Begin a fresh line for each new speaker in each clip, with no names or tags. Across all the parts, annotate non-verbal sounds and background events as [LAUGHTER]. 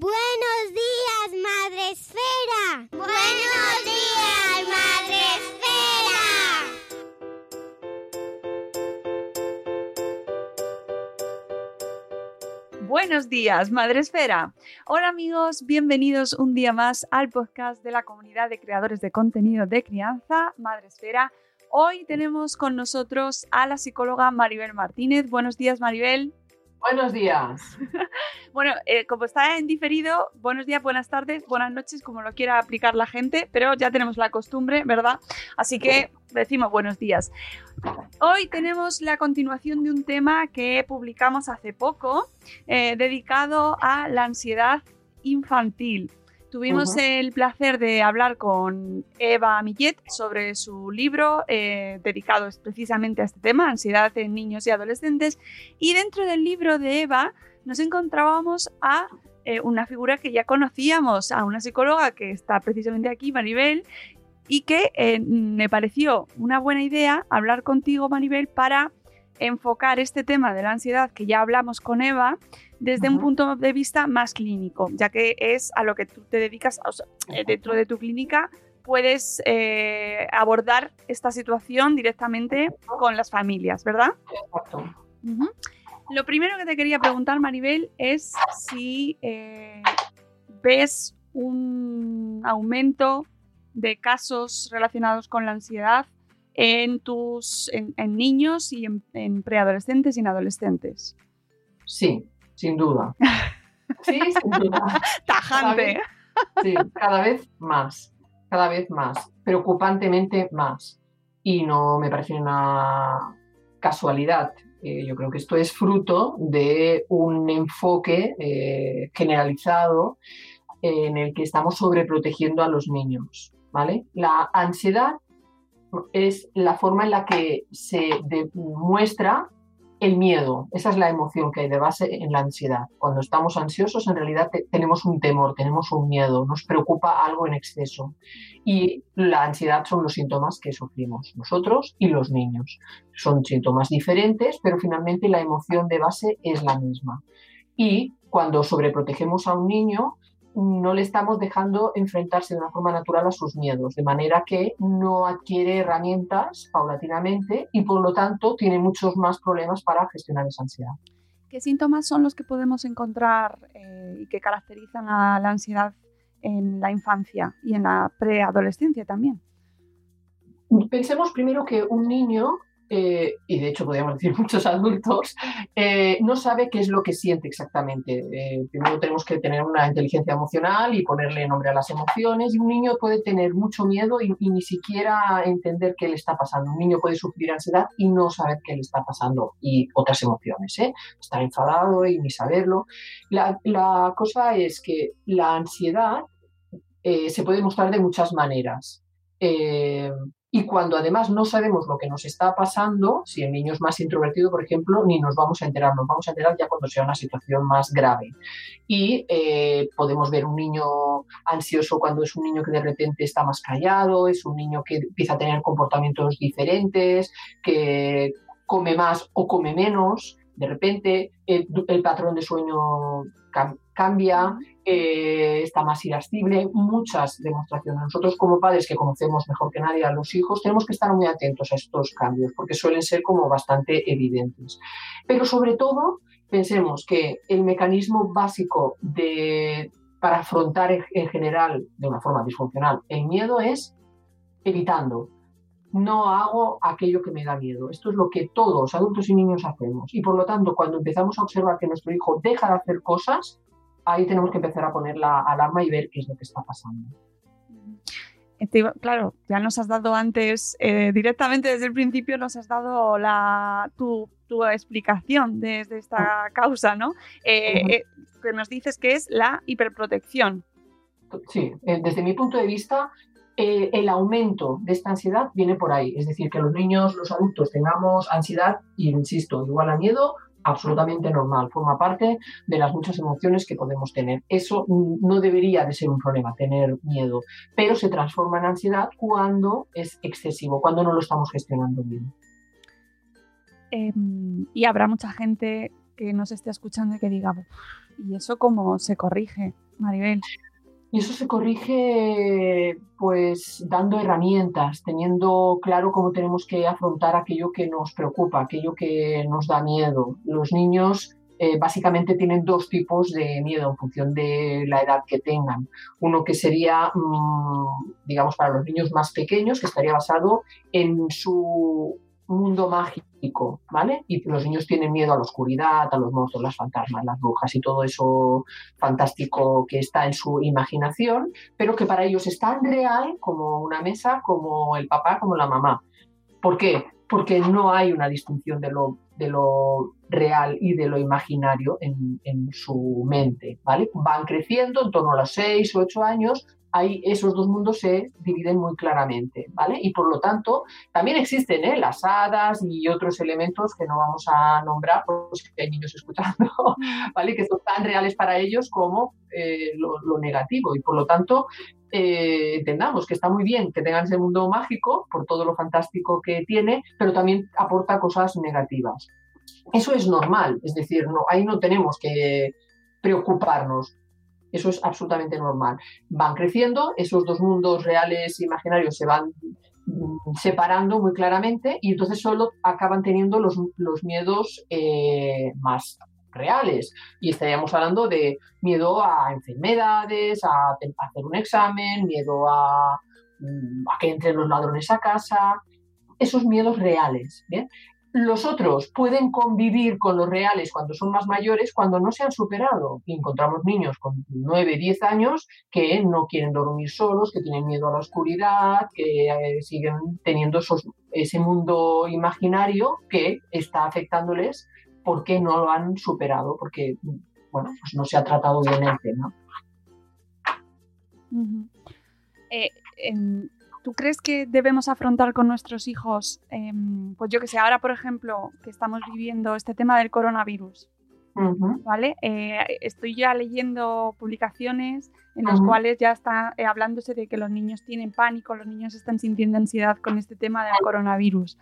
Buenos días, Madre Esfera. Buenos días, Madre Esfera.
Buenos días, Madre Esfera. Hola amigos, bienvenidos un día más al podcast de la comunidad de creadores de contenido de crianza, Madre Esfera. Hoy tenemos con nosotros a la psicóloga Maribel Martínez. Buenos días, Maribel.
Buenos días. [LAUGHS]
Bueno, eh, como está en diferido, buenos días, buenas tardes, buenas noches, como lo quiera aplicar la gente, pero ya tenemos la costumbre, ¿verdad? Así que decimos buenos días. Hoy tenemos la continuación de un tema que publicamos hace poco, eh, dedicado a la ansiedad infantil. Tuvimos el placer de hablar con Eva Millet sobre su libro eh, dedicado precisamente a este tema, ansiedad en niños y adolescentes. Y dentro del libro de Eva nos encontrábamos a eh, una figura que ya conocíamos, a una psicóloga que está precisamente aquí, Maribel, y que eh, me pareció una buena idea hablar contigo, Maribel, para enfocar este tema de la ansiedad que ya hablamos con Eva desde un punto de vista más clínico, ya que es a lo que tú te dedicas, o sea, eh, dentro de tu clínica puedes eh, abordar esta situación directamente con las familias, ¿verdad?
Exacto.
Lo primero que te quería preguntar, Maribel, es si eh, ves un aumento de casos relacionados con la ansiedad en tus en, en niños y en, en preadolescentes y en adolescentes.
Sí, sin duda. [LAUGHS] Sí, sin duda.
Tajante.
Sí, cada vez más, cada vez más, preocupantemente más. Y no me parece una casualidad. Eh, yo creo que esto es fruto de un enfoque eh, generalizado en el que estamos sobreprotegiendo a los niños. ¿vale? La ansiedad es la forma en la que se demuestra el miedo. Esa es la emoción que hay de base en la ansiedad. Cuando estamos ansiosos, en realidad te- tenemos un temor, tenemos un miedo, nos preocupa algo en exceso. Y la ansiedad son los síntomas que sufrimos nosotros y los niños. Son síntomas diferentes, pero finalmente la emoción de base es la misma. Y cuando sobreprotegemos a un niño, no le estamos dejando enfrentarse de una forma natural a sus miedos, de manera que no adquiere herramientas paulatinamente y por lo tanto tiene muchos más problemas para gestionar esa ansiedad.
¿Qué síntomas son los que podemos encontrar eh, y que caracterizan a la ansiedad en la infancia y en la preadolescencia también?
Pensemos primero que un niño, eh, y de hecho podríamos decir [LAUGHS] muchos adultos, eh, no sabe qué es lo que siente exactamente. Eh, primero tenemos que tener una inteligencia emocional y ponerle nombre a las emociones. Y un niño puede tener mucho miedo y, y ni siquiera entender qué le está pasando. Un niño puede sufrir ansiedad y no saber qué le está pasando y otras emociones. ¿eh? Estar enfadado y ni saberlo. La, la cosa es que la ansiedad eh, se puede mostrar de muchas maneras. Eh, y cuando además no sabemos lo que nos está pasando, si el niño es más introvertido, por ejemplo, ni nos vamos a enterar, nos vamos a enterar ya cuando sea una situación más grave. Y eh, podemos ver un niño ansioso cuando es un niño que de repente está más callado, es un niño que empieza a tener comportamientos diferentes, que come más o come menos, de repente el, patrón de sueño cam cambia, eh, está más irascible, muchas demostraciones. Nosotros como padres que conocemos mejor que nadie a los hijos, tenemos que estar muy atentos a estos cambios porque suelen ser como bastante evidentes. Pero sobre todo, pensemos que el mecanismo básico de para afrontar en general de una forma disfuncional el miedo es evitando. No hago aquello que me da miedo. Esto es lo que todos, adultos y niños, hacemos. Y por lo tanto, cuando empezamos a observar que nuestro hijo deja de hacer cosas, ahí tenemos que empezar a poner la alarma y ver qué es lo que está pasando.
Claro, ya nos has dado antes, eh, directamente desde el principio nos has dado la, tu, explicación desde esta ah. causa, ¿no? Eh, eh, que nos dices que es la hiperprotección.
Sí, desde mi punto de vista, el aumento de esta ansiedad viene por ahí. Es decir, que los niños, los adultos tengamos ansiedad, y insisto, igual a miedo, absolutamente normal, forma parte de las muchas emociones que podemos tener. Eso no debería de ser un problema, tener miedo, pero se transforma en ansiedad cuando es excesivo, cuando no lo estamos gestionando bien.
Em, y habrá mucha gente que nos esté escuchando y que diga, ¿y eso cómo se corrige, Maribel?
Y eso se corrige pues dando herramientas, teniendo claro cómo tenemos que afrontar aquello que nos preocupa, aquello que nos da miedo. Los niños eh, básicamente tienen dos tipos de miedo en función de la edad que tengan. Uno que sería, mm, digamos, para los niños más pequeños, que estaría basado en su mundo mágico, Y los niños tienen miedo a la oscuridad, a los monstruos, las fantasmas, las brujas y todo eso fantástico que está en su imaginación, pero que para ellos es tan real como una mesa, como el papá, como la mamá. ¿Por qué? Porque no hay una distinción de lo, real y de lo imaginario en, su mente. Van creciendo en torno a los 6 o 8 años, ahí esos dos mundos se dividen muy claramente, ¿vale? Y por lo tanto, también existen ¿eh? las hadas y otros elementos que no vamos a nombrar, porque hay niños escuchando. [LAUGHS] ¿vale? Que son tan reales para ellos como eh, lo, negativo. Y por lo tanto, eh, entendamos que está muy bien que tengan ese mundo mágico por todo lo fantástico que tiene, pero también aporta cosas negativas. Eso es normal, es decir, no, ahí no tenemos que preocuparnos. Eso es absolutamente normal. Van creciendo, esos dos mundos reales e imaginarios se van mm, separando muy claramente y entonces solo acaban teniendo los, miedos eh, más reales. Y estaríamos hablando de miedo a enfermedades, a, hacer un examen, miedo a, mm, a, que entren los ladrones a casa, esos miedos reales. ¿bien? Los otros pueden convivir con los reales cuando son más mayores, cuando no se han superado. Y encontramos niños con 9, 10 años que no quieren dormir solos, que tienen miedo a la oscuridad, que eh, siguen teniendo ese mundo imaginario que está afectándoles porque no lo han superado, porque bueno, pues no se ha tratado bien el tema.
¿Tú crees que debemos afrontar con nuestros hijos, em, pues yo que sé, ahora por ejemplo, que estamos viviendo este tema del coronavirus? ¿Vale? Eh, estoy ya leyendo publicaciones en las cuales ya está eh, hablándose de que los niños tienen pánico, los niños están sintiendo ansiedad con este tema del coronavirus.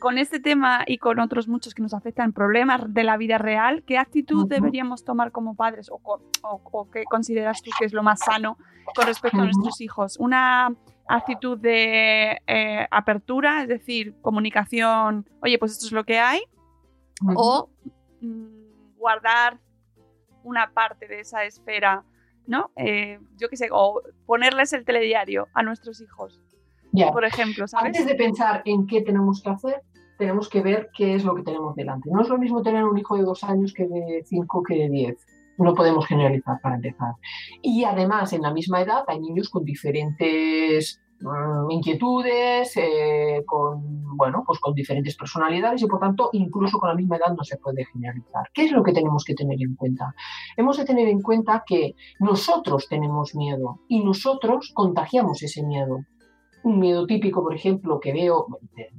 Con este tema y con otros muchos que nos afectan, problemas de la vida real, ¿qué actitud deberíamos tomar como padres o, o, qué consideras tú que es lo más sano con respecto a nuestros hijos? ¿Una actitud de eh, apertura, es decir, comunicación, oye, pues esto es lo que hay, o mm, guardar una parte de esa esfera, ¿no? Eh, yo qué sé, o ponerles el telediario a nuestros hijos, por ejemplo.
Antes de pensar en qué tenemos que hacer, tenemos que ver qué es lo que tenemos delante. No es lo mismo tener un hijo de dos años que de cinco que de diez no podemos generalizar para empezar. Y además, en la misma edad hay niños con diferentes mm, inquietudes, eh, con, bueno, pues con diferentes personalidades y por tanto incluso con la misma edad no se puede generalizar. ¿Qué es lo que tenemos que tener en cuenta? Hemos de tener en cuenta que nosotros tenemos miedo y nosotros contagiamos ese miedo un miedo típico, por ejemplo, que veo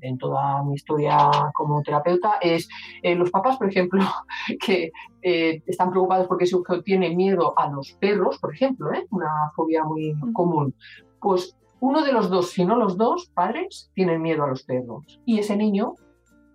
en toda mi historia como terapeuta es eh, los papás, por ejemplo, [LAUGHS] que eh, están preocupados porque su hijo tiene miedo a los perros, por ejemplo, ¿eh? una fobia muy común. Pues uno de los dos, si no los dos padres, tienen miedo a los perros. Y ese niño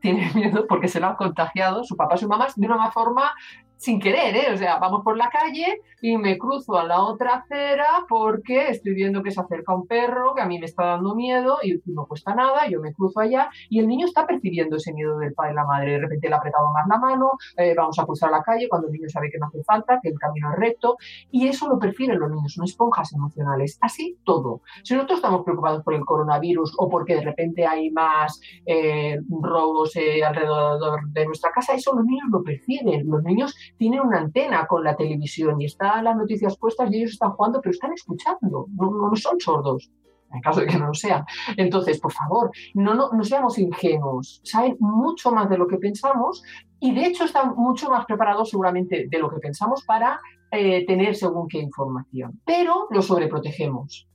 tiene [LAUGHS] miedo porque se lo han contagiado su papá y su mamá de una forma sin querer, ¿eh? O sea, vamos por la calle y me cruzo a la otra acera porque estoy viendo que se acerca un perro que a mí me está dando miedo y no cuesta nada, yo me cruzo allá y el niño está percibiendo ese miedo del padre y la madre. De repente le ha apretado más la mano, eh, vamos a cruzar la calle cuando el niño sabe que no hace falta, que el camino es recto y eso lo perciben los niños, son esponjas emocionales. Así todo. Si nosotros estamos preocupados por el coronavirus o porque de repente hay más eh, robos eh, alrededor de nuestra casa, eso los niños lo perciben. Los niños tienen una antena con la televisión y están las noticias puestas y ellos están jugando, pero están escuchando, no, no son sordos en caso de que no lo sean. Entonces, por favor, no, no, seamos ingenuos, saben mucho más de lo que pensamos y de hecho están mucho más preparados seguramente de lo que pensamos para eh, tener según qué información, pero lo sobreprotegemos,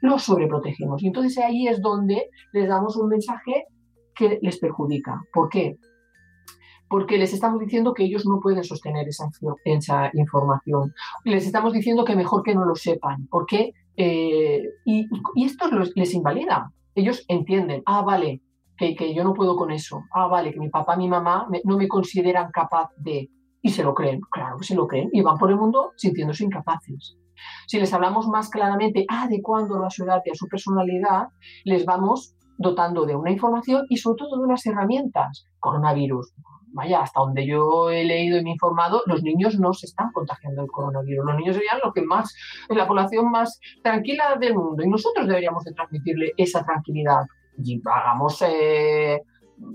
lo sobreprotegemos y entonces ahí es donde les damos un mensaje que les perjudica. ¿Por qué? Porque les estamos diciendo que ellos no pueden sostener esa, información. Les estamos diciendo que mejor que no lo sepan. ¿Por qué? Eh, y, esto les invalida. Ellos entienden, ah, vale, que, yo no puedo con eso. Ah, vale, que mi papá, mi mamá no me consideran capaz de... Y se lo creen, claro se lo creen. Y van por el mundo sintiéndose incapaces. Si les hablamos más claramente, adecuando a su edad y a su personalidad, les vamos dotando de una información y sobre todo de unas herramientas. Coronavirus, vaya, hasta donde yo he leído y me he informado, los niños no se están contagiando el coronavirus. Los niños serían lo que más, la población más tranquila del mundo. Y nosotros deberíamos de transmitirle esa tranquilidad. Y hagamos eh,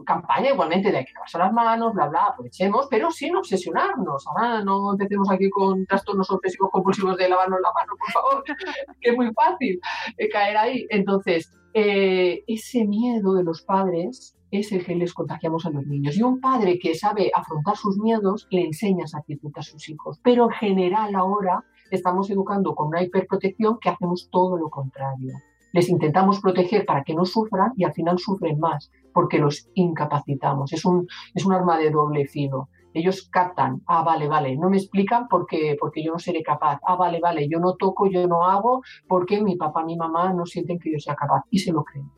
campaña igualmente de que lavarse las manos, bla, bla, aprovechemos, pero sin obsesionarnos. Ahora no empecemos aquí con trastornos obsesivos compulsivos de lavarnos la mano, por favor, [LAUGHS] que es muy fácil eh, caer ahí. Entonces, eh, ese miedo de los padres es el que les contagiamos a los niños. Y un padre que sabe afrontar sus miedos le enseña esa actitud a sus hijos. Pero en general ahora estamos educando con una hiperprotección que hacemos todo lo contrario. Les intentamos proteger para que no sufran y al final sufren más porque los incapacitamos. Es un, es un arma de doble filo. Ellos captan, ah, vale, vale, no me explican porque, porque yo no seré capaz. Ah, vale, vale, yo no toco, yo no hago porque mi papá, mi mamá no sienten que yo sea capaz y se lo creen.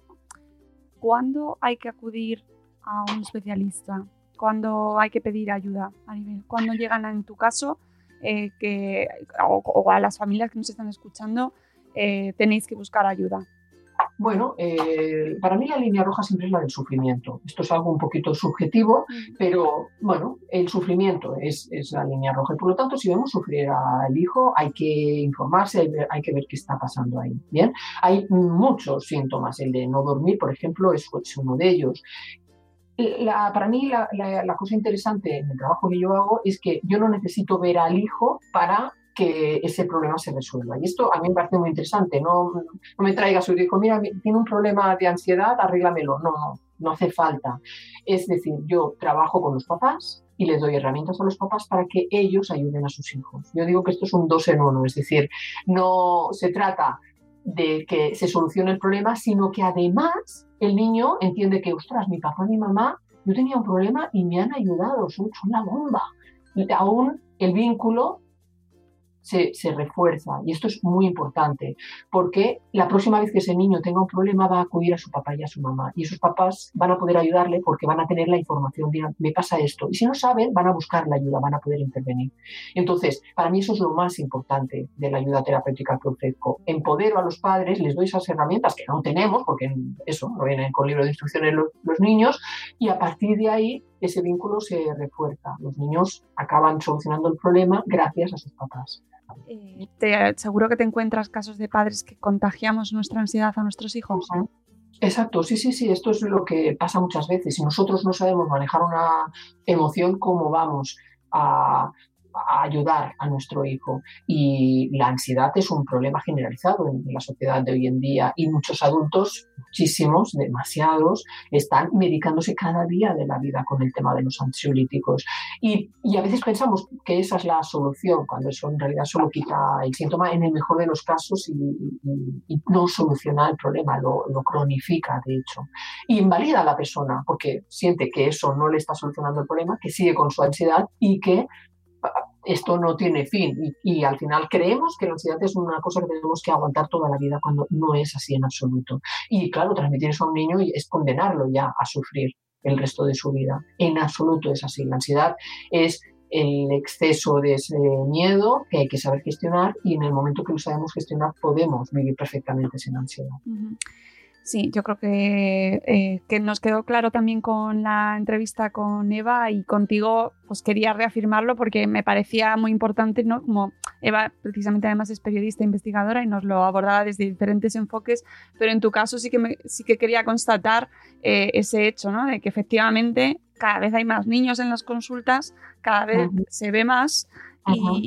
¿Cuándo hay que acudir a un especialista? ¿Cuándo hay que pedir ayuda a nivel? ¿Cuándo llegan en tu caso eh, que, o, a las familias que nos están escuchando eh, tenéis que buscar ayuda?
Bueno, eh, para mí la línea roja siempre es la del sufrimiento. Esto es algo un poquito subjetivo, pero bueno, el sufrimiento es, la línea roja. Y por lo tanto, si vemos sufrir al hijo, hay que informarse, hay, que ver qué está pasando ahí. Bien, hay muchos síntomas. El de no dormir, por ejemplo, es, uno de ellos. para mí la, la, cosa interesante en el trabajo que yo hago es que yo no necesito ver al hijo para que ese problema se resuelva. Y esto a mí me parece muy interesante. No, no me traiga su hijo, mira, tiene un problema de ansiedad, arréglamelo. No, no, no hace falta. Es decir, yo trabajo con los papás y les doy herramientas a los papás para que ellos ayuden a sus hijos. Yo digo que esto es un dos en uno, es decir, no se trata de que se solucione el problema, sino que además el niño entiende que, ostras, mi papá y mi mamá, yo tenía un problema y me han ayudado, son, son la bomba. Aún el vínculo se, refuerza. Y esto es muy importante, porque la próxima vez que ese niño tenga un problema va a acudir a su papá y a su mamá. Y esos papás van a poder ayudarle porque van a tener la información, me pasa esto. Y si no saben, van a buscar la ayuda, van a poder intervenir. Entonces, para mí eso es lo más importante de la ayuda terapéutica que ofrezco. Empodero a los padres, les doy esas herramientas que no tenemos, porque eso no vienen con libro de instrucciones los, los niños, y a partir de ahí ese vínculo se refuerza. Los niños acaban solucionando el problema gracias a sus papás.
Eh, te, seguro que te encuentras casos de padres que contagiamos nuestra ansiedad a nuestros hijos.
Exacto, sí, sí, sí, esto es lo que pasa muchas veces. Si nosotros no sabemos manejar una emoción, ¿cómo vamos a, a ayudar a nuestro hijo. Y la ansiedad es un problema generalizado en la sociedad de hoy en día y muchos adultos, muchísimos, demasiados, están medicándose cada día de la vida con el tema de los ansiolíticos. Y, y a veces pensamos que esa es la solución, cuando eso en realidad solo quita el síntoma en el mejor de los casos y, y, no soluciona el problema, lo, lo cronifica, de hecho. Y invalida a la persona porque siente que eso no le está solucionando el problema, que sigue con su ansiedad y que esto no tiene fin y, al final creemos que la ansiedad es una cosa que tenemos que aguantar toda la vida cuando no es así en absoluto. Y claro, transmitir eso a un niño es condenarlo ya a sufrir el resto de su vida. En absoluto es así. La ansiedad es el exceso de ese miedo que hay que saber gestionar y en el momento que lo sabemos gestionar podemos vivir perfectamente sin ansiedad.
Sí, yo creo que, eh, que, nos quedó claro también con la entrevista con Eva y contigo, pues quería reafirmarlo porque me parecía muy importante, ¿no? Como Eva precisamente además es periodista e investigadora y nos lo abordaba desde diferentes enfoques, pero en tu caso sí que, me, sí que quería constatar eh, ese hecho, ¿no? De que efectivamente cada vez hay más niños en las consultas, cada vez se ve más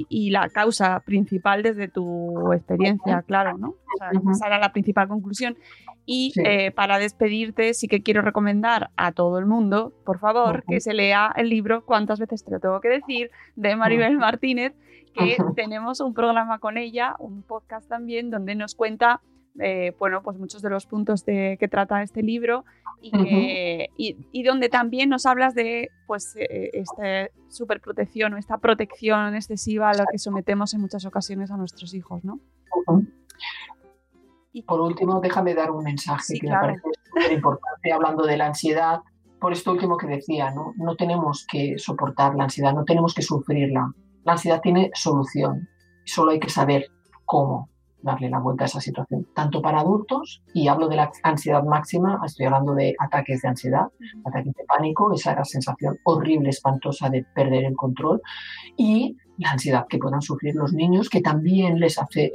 y, la causa principal desde tu experiencia, claro, ¿no? O sea, esa era la principal conclusión. Y eh, para despedirte, sí que quiero recomendar a todo el mundo, por favor, que se lea el libro Cuántas veces te lo tengo que decir, de Maribel Martínez, que tenemos un programa con ella, un podcast también, donde nos cuenta eh, bueno, pues muchos de los puntos de, que trata este libro y, y, donde también nos hablas de pues, eh, esta superprotección o esta protección excesiva a la que sometemos en muchas ocasiones a nuestros hijos, ¿no?
Y por último, déjame dar un mensaje que me parece súper importante hablando de la ansiedad. Por esto último que decía, ¿no? no tenemos que soportar la ansiedad, no tenemos que sufrirla. La ansiedad tiene solución, solo hay que saber cómo darle la vuelta a esa situación, tanto para adultos, y hablo de la ansiedad máxima, estoy hablando de ataques de ansiedad, ataques de pánico, esa sensación horrible, espantosa de perder el control, y la ansiedad que puedan sufrir los niños, que también les hace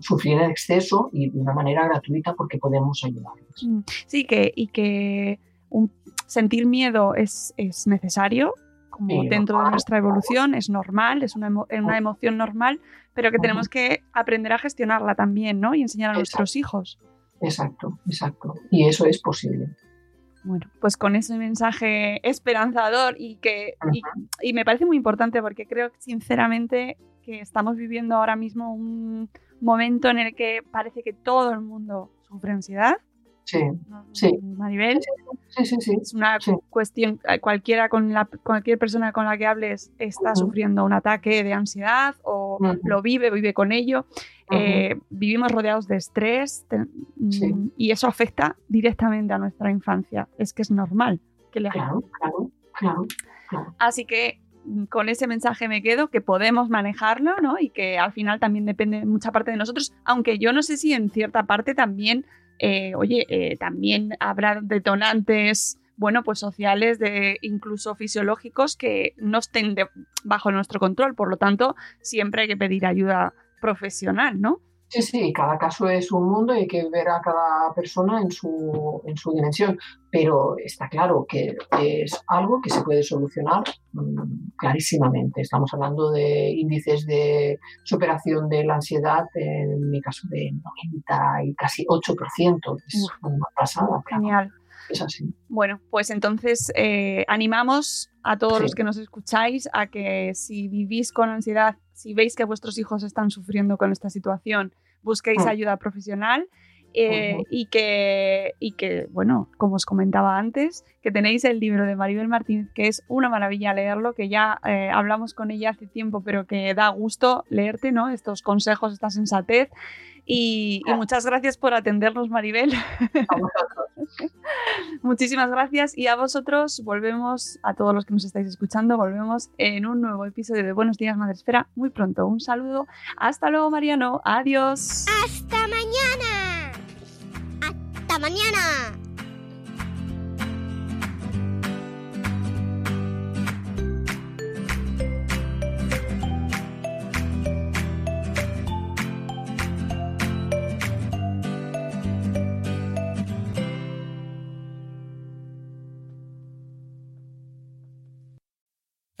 sufrir en exceso y de una manera gratuita porque podemos ayudarles. Mm,
sí, que, y que un, sentir miedo es, es necesario, como dentro de nuestra evolución, es normal, es una, una emoción normal, pero que tenemos que aprender a gestionarla también, ¿no? Y enseñar a nuestros hijos.
Exacto, exacto. Y eso es posible.
Bueno, pues con ese mensaje esperanzador y que y, me parece muy importante porque creo sinceramente que estamos viviendo ahora mismo un momento en el que parece que todo el mundo sufre ansiedad
Sí, sí.
Maribel.
Sí, sí, sí.
Es una cuestión, eh, cualquiera con la, cualquier persona con la que hables está sufriendo un ataque de ansiedad o lo vive, vive con ello. Eh, vivimos rodeados de estrés mm, y eso afecta directamente a nuestra infancia. Es que es normal que le
claro, claro, claro,
Así que mm, con ese mensaje me quedo, que podemos manejarlo, ¿no? Y que al final también depende mucha parte de nosotros, aunque yo no sé si en cierta parte también eh, oye, eh, también habrá detonantes, bueno, pues sociales, de, incluso fisiológicos, que no estén bajo nuestro control. Por lo tanto, siempre hay que pedir ayuda profesional, ¿no?
Sí, sí, cada caso es un mundo y hay que ver a cada persona en su, en su dimensión, pero está claro que es algo que se puede solucionar mm, clarísimamente. Estamos hablando de índices de superación de la ansiedad, en mi caso de 90 y casi 8%, es una pasada.
Genial.
Es así.
Bueno, pues entonces eh, animamos a todos los que nos escucháis a que si vivís con ansiedad, si veis que vuestros hijos están sufriendo con esta situación, busquéis mm. ayuda profesional. Eh, y, que, y que, bueno, como os comentaba antes, que tenéis el libro de Maribel Martínez, que es una maravilla leerlo, que ya eh, hablamos con ella hace tiempo, pero que da gusto leerte, ¿no? Estos consejos, esta sensatez. Y, muchas gracias por atendernos, Maribel.
A vosotros. [LAUGHS]
Muchísimas gracias y a vosotros volvemos, a todos los que nos estáis escuchando, volvemos en un nuevo episodio de Buenos Días Madre Esfera muy pronto. Un saludo. Hasta luego, Mariano. Adiós.
Hasta mañana. Mañana.